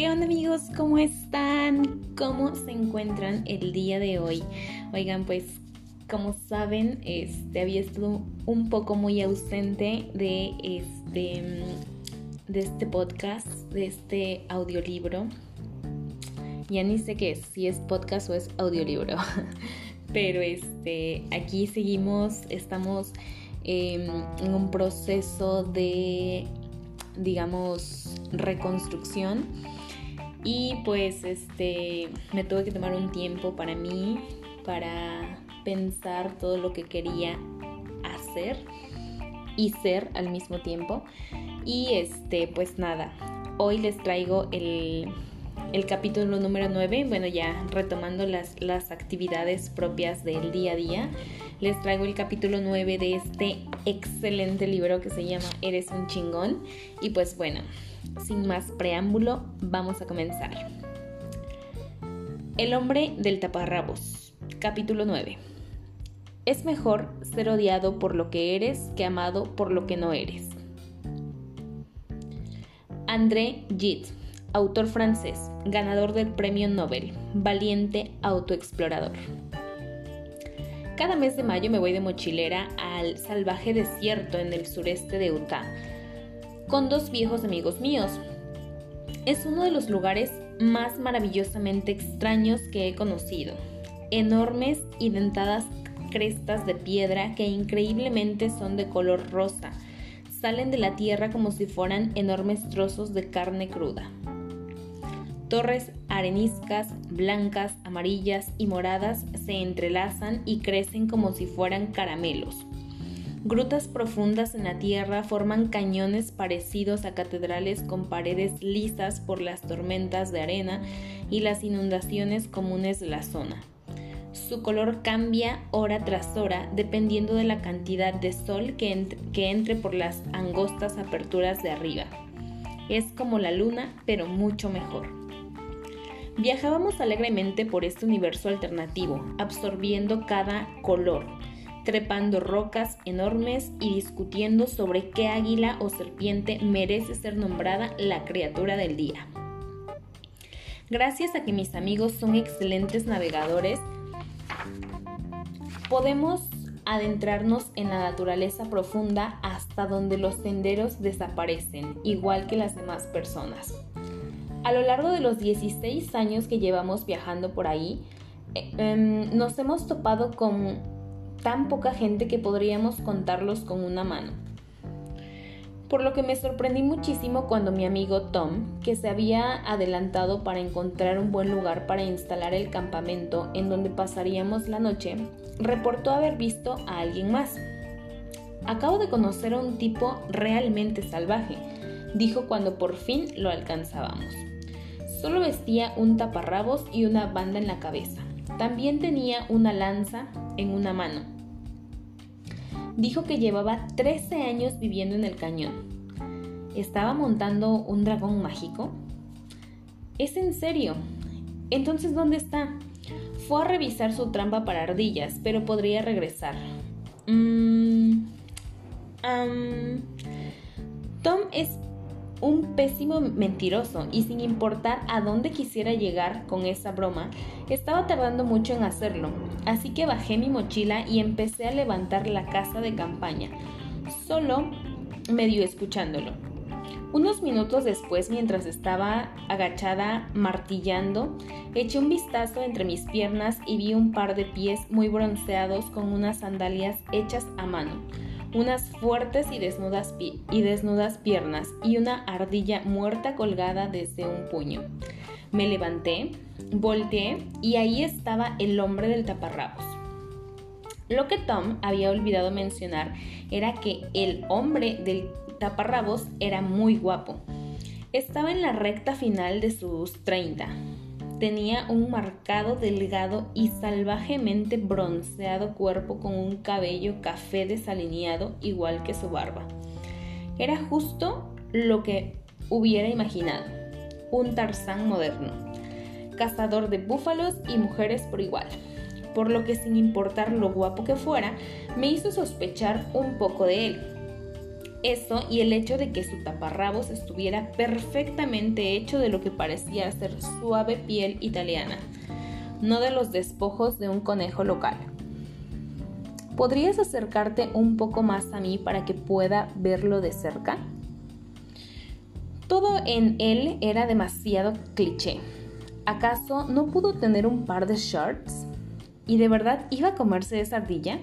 ¿Qué onda amigos? ¿Cómo están? ¿Cómo se encuentran el día de hoy? Oigan, pues como saben, este había estado un poco muy ausente de este de este podcast, de este audiolibro. Ya ni sé qué es, si es podcast o es audiolibro. Pero este aquí seguimos, estamos em, en un proceso de digamos reconstrucción y pues este me tuve que tomar un tiempo para mí, para pensar todo lo que quería hacer y ser al mismo tiempo. Y este, pues nada, hoy les traigo el, el capítulo número 9, bueno ya retomando las, las actividades propias del día a día, les traigo el capítulo 9 de este excelente libro que se llama Eres un chingón. Y pues bueno, sin más preámbulo, vamos a comenzar. El hombre del taparrabos, capítulo 9. Es mejor ser odiado por lo que eres que amado por lo que no eres. André Gide, autor francés, ganador del Premio Nobel, valiente autoexplorador. Cada mes de mayo me voy de mochilera al salvaje desierto en el sureste de Utah con dos viejos amigos míos. Es uno de los lugares más maravillosamente extraños que he conocido. Enormes y dentadas crestas de piedra que increíblemente son de color rosa. Salen de la tierra como si fueran enormes trozos de carne cruda. Torres areniscas, blancas, amarillas y moradas se entrelazan y crecen como si fueran caramelos. Grutas profundas en la tierra forman cañones parecidos a catedrales con paredes lisas por las tormentas de arena y las inundaciones comunes de la zona. Su color cambia hora tras hora dependiendo de la cantidad de sol que, entre por las angostas aperturas de arriba. Es como la luna, pero mucho mejor. Viajábamos alegremente por este universo alternativo, absorbiendo cada color, trepando rocas enormes y discutiendo sobre qué águila o serpiente merece ser nombrada la criatura del día. Gracias a que mis amigos son excelentes navegadores, podemos adentrarnos en la naturaleza profunda hasta donde los senderos desaparecen, igual que las demás personas. A lo largo de los 16 años que llevamos viajando por ahí, eh, em, nos hemos topado con tan poca gente que podríamos contarlos con una mano. Por lo que me sorprendí muchísimo cuando mi amigo Tom, que se había adelantado para encontrar un buen lugar para instalar el campamento en donde pasaríamos la noche, reportó haber visto a alguien más. Acabo de conocer a un tipo realmente salvaje, dijo cuando por fin lo alcanzábamos. Solo vestía un taparrabos y una banda en la cabeza. También tenía una lanza en una mano. Dijo que llevaba 13 años viviendo en el cañón. ¿Estaba montando un dragón mágico? ¿Es en serio? Entonces, ¿dónde está? Fue a revisar su trampa para ardillas, pero podría regresar. Mm, Tom es un pésimo mentiroso. Y sin importar a dónde quisiera llegar con esa broma, estaba tardando mucho en hacerlo, así que bajé mi mochila y empecé a levantar la casa de campaña, solo medio escuchándolo. Unos minutos después, mientras estaba agachada martillando, eché un vistazo entre mis piernas y vi un par de pies muy bronceados con unas sandalias hechas a mano unas fuertes y desnudas, y desnudas piernas y una ardilla muerta colgada desde un puño. Me levanté, volteé y ahí estaba el hombre del taparrabos. Lo que Tom había olvidado mencionar era que el hombre del taparrabos era muy guapo. Estaba en la recta final de sus 30, Tenía un marcado, delgado y salvajemente bronceado cuerpo con un cabello café desalineado igual que su barba. Era justo lo que hubiera imaginado, un Tarzán moderno, cazador de búfalos y mujeres por igual, por lo que sin importar lo guapo que fuera, me hizo sospechar un poco de él. Eso y el hecho de que su taparrabos estuviera perfectamente hecho de lo que parecía ser suave piel italiana, no de los despojos de un conejo local. ¿Podrías acercarte un poco más a mí para que pueda verlo de cerca? Todo en él era demasiado cliché. ¿Acaso no pudo tener un par de shorts? ¿Y de verdad iba a comerse esa ardilla?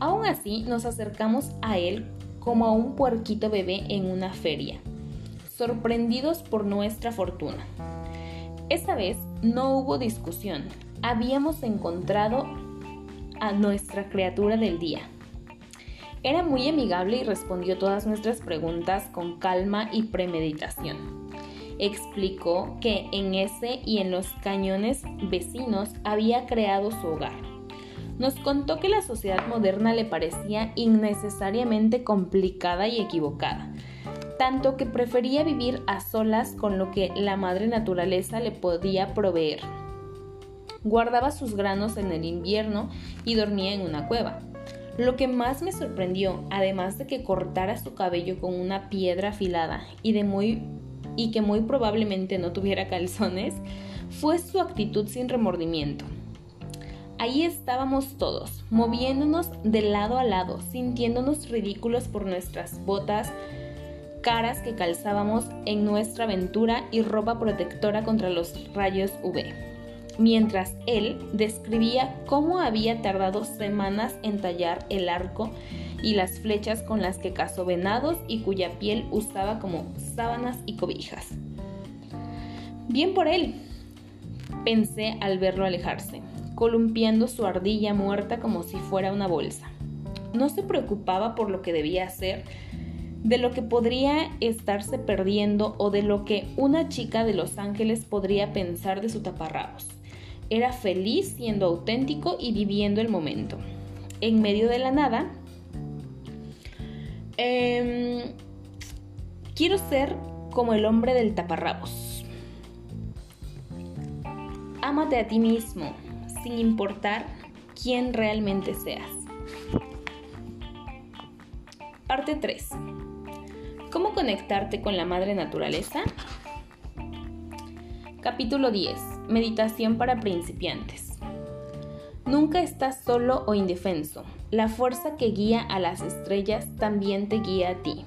Aún así, nos acercamos a él como a un puerquito bebé en una feria, sorprendidos por nuestra fortuna. Esa vez no hubo discusión, habíamos encontrado a nuestra criatura del día. Era muy amigable y respondió todas nuestras preguntas con calma y premeditación. Explicó que en ese y en los cañones vecinos había creado su hogar nos contó que la sociedad moderna le parecía innecesariamente complicada y equivocada, tanto que prefería vivir a solas con lo que la madre naturaleza le podía proveer. Guardaba sus granos en el invierno y dormía en una cueva. Lo que más me sorprendió, además de que cortara su cabello con una piedra afilada y, que muy probablemente no tuviera calzones, fue su actitud sin remordimiento. Ahí estábamos todos, moviéndonos de lado a lado, sintiéndonos ridículos por nuestras botas, caras que calzábamos en nuestra aventura y ropa protectora contra los rayos UV. Mientras él describía cómo había tardado semanas en tallar el arco y las flechas con las que cazó venados y cuya piel usaba como sábanas y cobijas. Bien por él, pensé al verlo alejarse columpiando su ardilla muerta como si fuera una bolsa. No se preocupaba por lo que debía hacer, de lo que podría estarse perdiendo o de lo que una chica de Los Ángeles podría pensar de su taparrabos. Era feliz siendo auténtico y viviendo el momento. En medio de la nada, em, quiero ser como el hombre del taparrabos. Ámate a ti mismo, sin importar quién realmente seas. Parte 3. ¿Cómo conectarte con la madre naturaleza? Capítulo 10. Meditación para principiantes. Nunca estás solo o indefenso. La fuerza que guía a las estrellas también te guía a ti.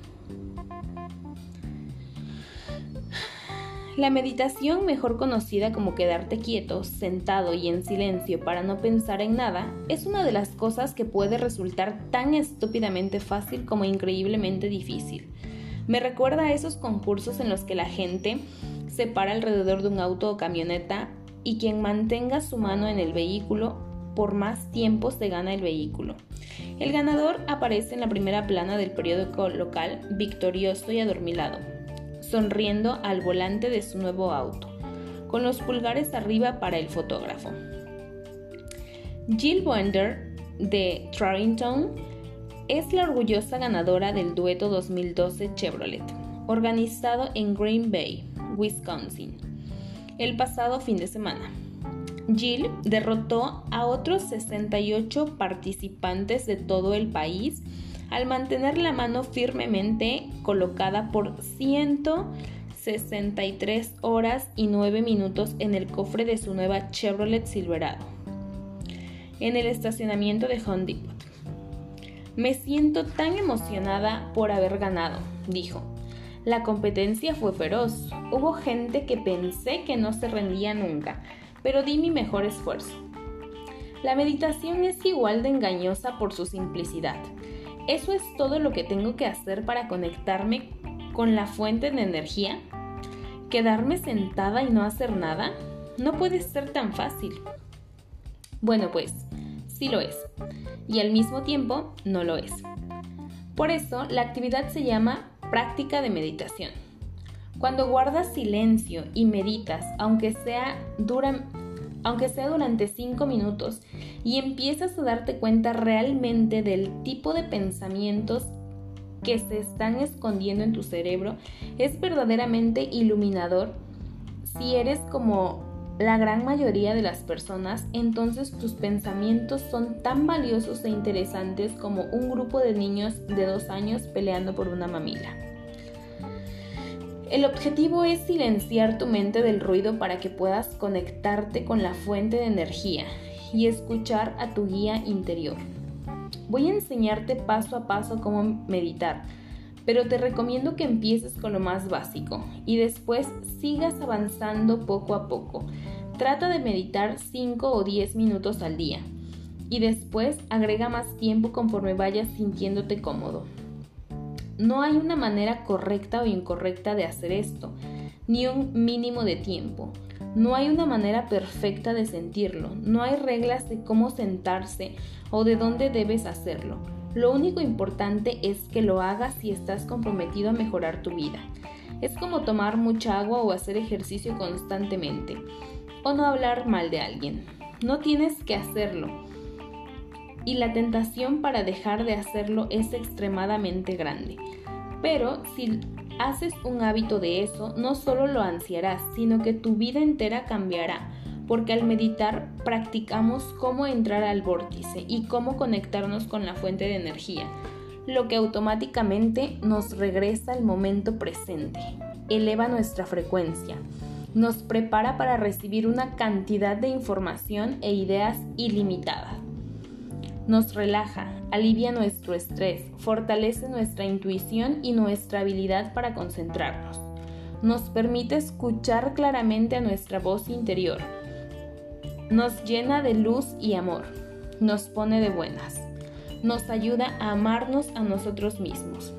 La meditación, mejor conocida como quedarte quieto, sentado y en silencio para no pensar en nada, es una de las cosas que puede resultar tan estúpidamente fácil como increíblemente difícil. Me recuerda a esos concursos en los que la gente se para alrededor de un auto o camioneta y quien mantenga su mano en el vehículo por más tiempo se gana el vehículo. El ganador aparece en la primera plana del periódico local victorioso y adormilado sonriendo al volante de su nuevo auto, con los pulgares arriba para el fotógrafo. Jill Bonder de Trenton es la orgullosa ganadora del dueto 2012 Chevrolet, organizado en Green Bay, Wisconsin, el pasado fin de semana. Jill derrotó a otros 68 participantes de todo el país al mantener la mano firmemente colocada por 163 horas y 9 minutos en el cofre de su nueva Chevrolet Silverado, en el estacionamiento de Home. Me siento tan emocionada por haber ganado, dijo. La competencia fue feroz. Hubo gente que pensé que no se rendía nunca, pero di mi mejor esfuerzo. La meditación es igual de engañosa por su simplicidad. ¿Eso es todo lo que tengo que hacer para conectarme con la fuente de energía? ¿Quedarme sentada y no hacer nada? No puede ser tan fácil. Bueno, pues, sí lo es. Y al mismo tiempo, no lo es. Por eso, la actividad se llama práctica de meditación. Cuando guardas silencio y meditas, aunque sea dura, aunque sea durante 5 minutos, y empiezas a darte cuenta realmente del tipo de pensamientos que se están escondiendo en tu cerebro, es verdaderamente iluminador si eres como la gran mayoría de las personas, entonces tus pensamientos son tan valiosos e interesantes como un grupo de niños de dos años peleando por una mamila. El objetivo es silenciar tu mente del ruido para que puedas conectarte con la fuente de energía y escuchar a tu guía interior. Voy a enseñarte paso a paso cómo meditar, pero te recomiendo que empieces con lo más básico y después sigas avanzando poco a poco. Trata de meditar 5 o 10 minutos al día y después agrega más tiempo conforme vayas sintiéndote cómodo. No hay una manera correcta o incorrecta de hacer esto, ni un mínimo de tiempo. No hay una manera perfecta de sentirlo, no hay reglas de cómo sentarse o de dónde debes hacerlo. Lo único importante es que lo hagas si estás comprometido a mejorar tu vida. Es como tomar mucha agua o hacer ejercicio constantemente, o no hablar mal de alguien. No tienes que hacerlo, y la tentación para dejar de hacerlo es extremadamente grande. Pero si haces un hábito de eso, no solo lo ansiarás, sino que tu vida entera cambiará, porque al meditar practicamos cómo entrar al vórtice y cómo conectarnos con la fuente de energía, lo que automáticamente nos regresa al momento presente, eleva nuestra frecuencia, nos prepara para recibir una cantidad de información e ideas ilimitadas nos relaja, alivia nuestro estrés, fortalece nuestra intuición y nuestra habilidad para concentrarnos. Nos permite escuchar claramente a nuestra voz interior. Nos llena de luz y amor. Nos pone de buenas. Nos ayuda a amarnos a nosotros mismos.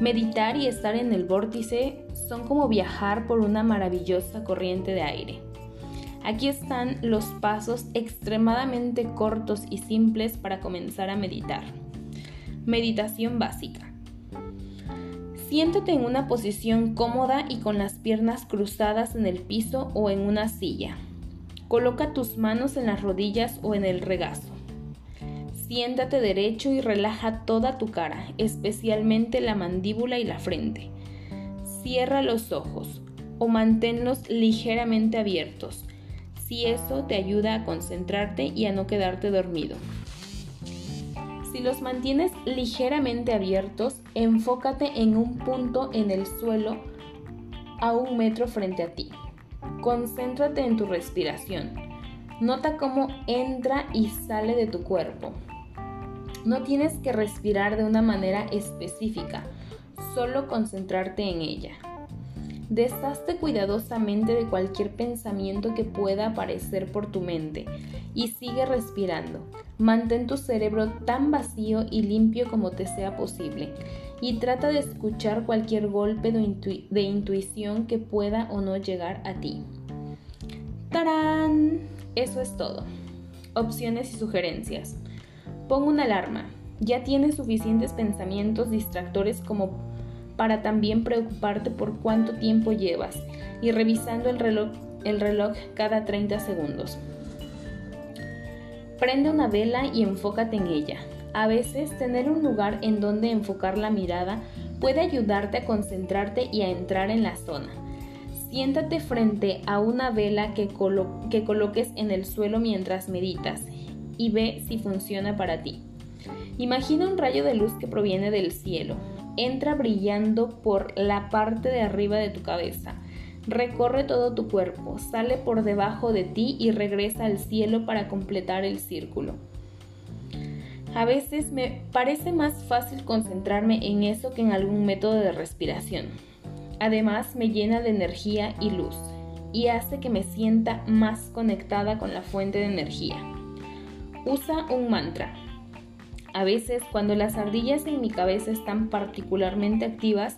Meditar y estar en el vórtice son como viajar por una maravillosa corriente de aire. Aquí están los pasos extremadamente cortos y simples para comenzar a meditar. Meditación básica. Siéntate en una posición cómoda y con las piernas cruzadas en el piso o en una silla. Coloca tus manos en las rodillas o en el regazo. Siéntate derecho y relaja toda tu cara, especialmente la mandíbula y la frente. Cierra los ojos o manténlos ligeramente abiertos si eso te ayuda a concentrarte y a no quedarte dormido. Si los mantienes ligeramente abiertos, enfócate en un punto en el suelo a un metro frente a ti. Concéntrate en tu respiración. Nota cómo entra y sale de tu cuerpo. No tienes que respirar de una manera específica, solo concentrarte en ella. Deshazte cuidadosamente de cualquier pensamiento que pueda aparecer por tu mente y sigue respirando. Mantén tu cerebro tan vacío y limpio como te sea posible y trata de escuchar cualquier golpe de, intuición que pueda o no llegar a ti. ¡Tarán! Eso es todo. Opciones y sugerencias. Pon una alarma. Ya tienes suficientes pensamientos distractores como para también preocuparte por cuánto tiempo llevas y revisando el reloj, el reloj cada 30 segundos. Prende una vela y enfócate en ella. A veces tener un lugar en donde enfocar la mirada puede ayudarte a concentrarte y a entrar en la zona. Siéntate frente a una vela que coloques en el suelo mientras meditas y ve si funciona para ti. Imagina un rayo de luz que proviene del cielo, entra brillando por la parte de arriba de tu cabeza. Recorre todo tu cuerpo, sale por debajo de ti y regresa al cielo para completar el círculo. A veces me parece más fácil concentrarme en eso que en algún método de respiración. Además me llena de energía y luz y hace que me sienta más conectada con la fuente de energía. Usa un mantra. A veces, cuando las ardillas en mi cabeza están particularmente activas,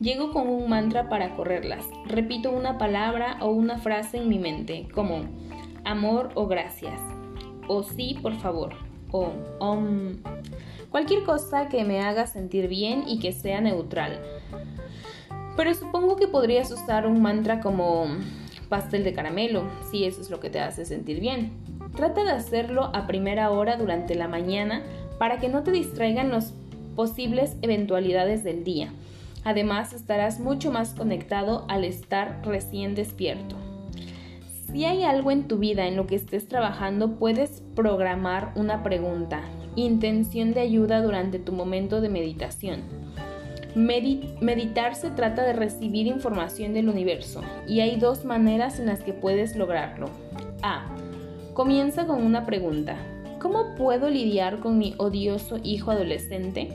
llego con un mantra para correrlas. Repito una palabra o una frase en mi mente, como amor o gracias, o sí, por favor, o. Cualquier cosa que me haga sentir bien y que sea neutral. Pero supongo que podrías usar un mantra como pastel de caramelo, si eso es lo que te hace sentir bien. Trata de hacerlo a primera hora durante la mañana para que no te distraigan las posibles eventualidades del día. Además, estarás mucho más conectado al estar recién despierto. Si hay algo en tu vida en lo que estés trabajando, puedes programar una pregunta, intención de ayuda durante tu momento de meditación. meditar se trata de recibir información del universo y hay dos maneras en las que puedes lograrlo. A. Comienza con una pregunta. ¿Cómo puedo lidiar con mi odioso hijo adolescente?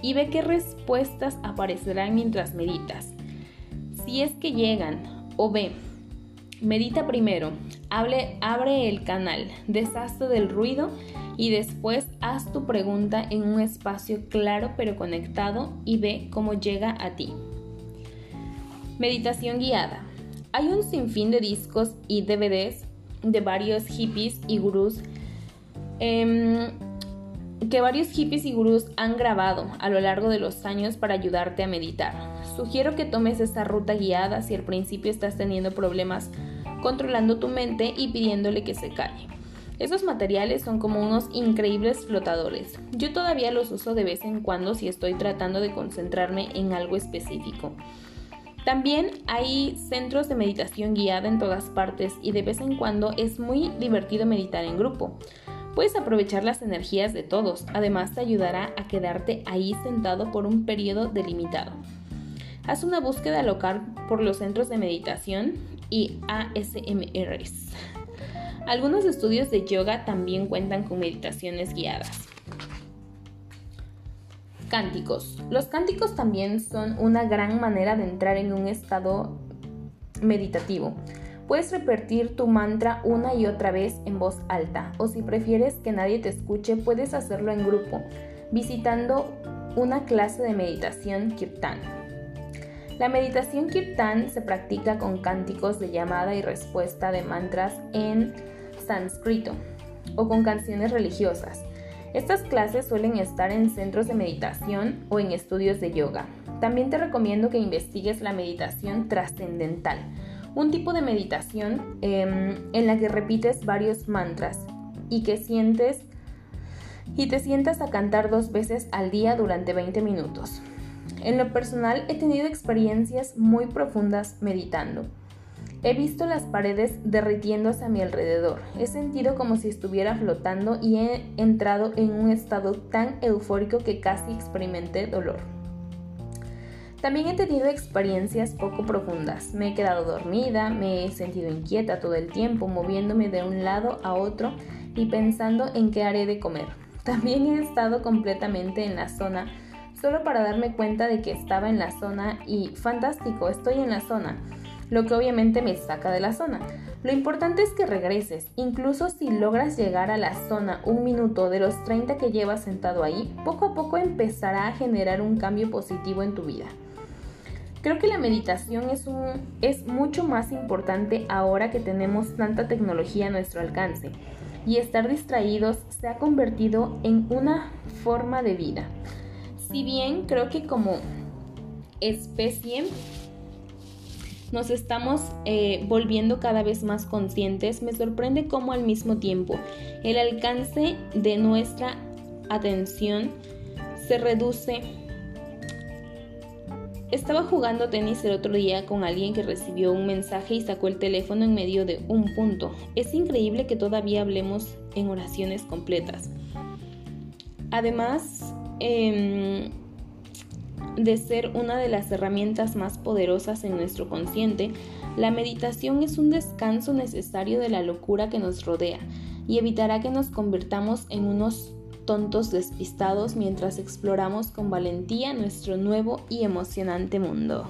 Y ve qué respuestas aparecerán mientras meditas. Si es que llegan. O B. Medita primero, abre el canal, deshazte del ruido y después haz tu pregunta en un espacio claro pero conectado y ve cómo llega a ti. Meditación guiada. Hay un sinfín de discos y DVDs de varios hippies y gurús em, que varios hippies y gurús han grabado a lo largo de los años para ayudarte a meditar. Sugiero que tomes esta ruta guiada si al principio estás teniendo problemas controlando tu mente y pidiéndole que se calle. Esos materiales son como unos increíbles flotadores. Yo todavía los uso de vez en cuando si estoy tratando de concentrarme en algo específico. También hay centros de meditación guiada en todas partes y de vez en cuando es muy divertido meditar en grupo. Puedes aprovechar las energías de todos, además te ayudará a quedarte ahí sentado por un periodo delimitado. Haz una búsqueda local por los centros de meditación y ASMRs. Algunos estudios de yoga también cuentan con meditaciones guiadas. Cánticos. Los cánticos también son una gran manera de entrar en un estado meditativo. Puedes repetir tu mantra una y otra vez en voz alta o si prefieres que nadie te escuche puedes hacerlo en grupo visitando una clase de meditación kirtan. La meditación kirtan se practica con cánticos de llamada y respuesta de mantras en sánscrito o con canciones religiosas. Estas clases suelen estar en centros de meditación o en estudios de yoga. También te recomiendo que investigues la meditación trascendental, un tipo de meditación em, en la que repites varios mantras y que sientes y te sientas a cantar dos veces al día durante 20 minutos. En lo personal he tenido experiencias muy profundas meditando. He visto las paredes derritiéndose a mi alrededor. He sentido como si estuviera flotando y he entrado en un estado tan eufórico que casi experimenté dolor. También he tenido experiencias poco profundas. Me he quedado dormida, me he sentido inquieta todo el tiempo, moviéndome de un lado a otro y pensando en qué haré de comer. También he estado completamente en la zona solo para darme cuenta de que estaba en la zona y fantástico, estoy en la zona, lo que obviamente me saca de la zona. Lo importante es que regreses, incluso si logras llegar a la zona un minuto de los 30 que llevas sentado ahí, poco a poco empezará a generar un cambio positivo en tu vida. Creo que la meditación es, mucho más importante ahora que tenemos tanta tecnología a nuestro alcance y estar distraídos se ha convertido en una forma de vida si bien creo que como especie nos estamos eh, volviendo cada vez más conscientes, me sorprende cómo al mismo tiempo el alcance de nuestra atención se reduce. Estaba jugando tenis el otro día con alguien que recibió un mensaje y sacó el teléfono en medio de un punto. Es increíble que todavía hablemos en oraciones completas. Además, Em, de ser una de las herramientas más poderosas en nuestro consciente, la meditación es un descanso necesario de la locura que nos rodea y evitará que nos convirtamos en unos tontos despistados mientras exploramos con valentía nuestro nuevo y emocionante mundo.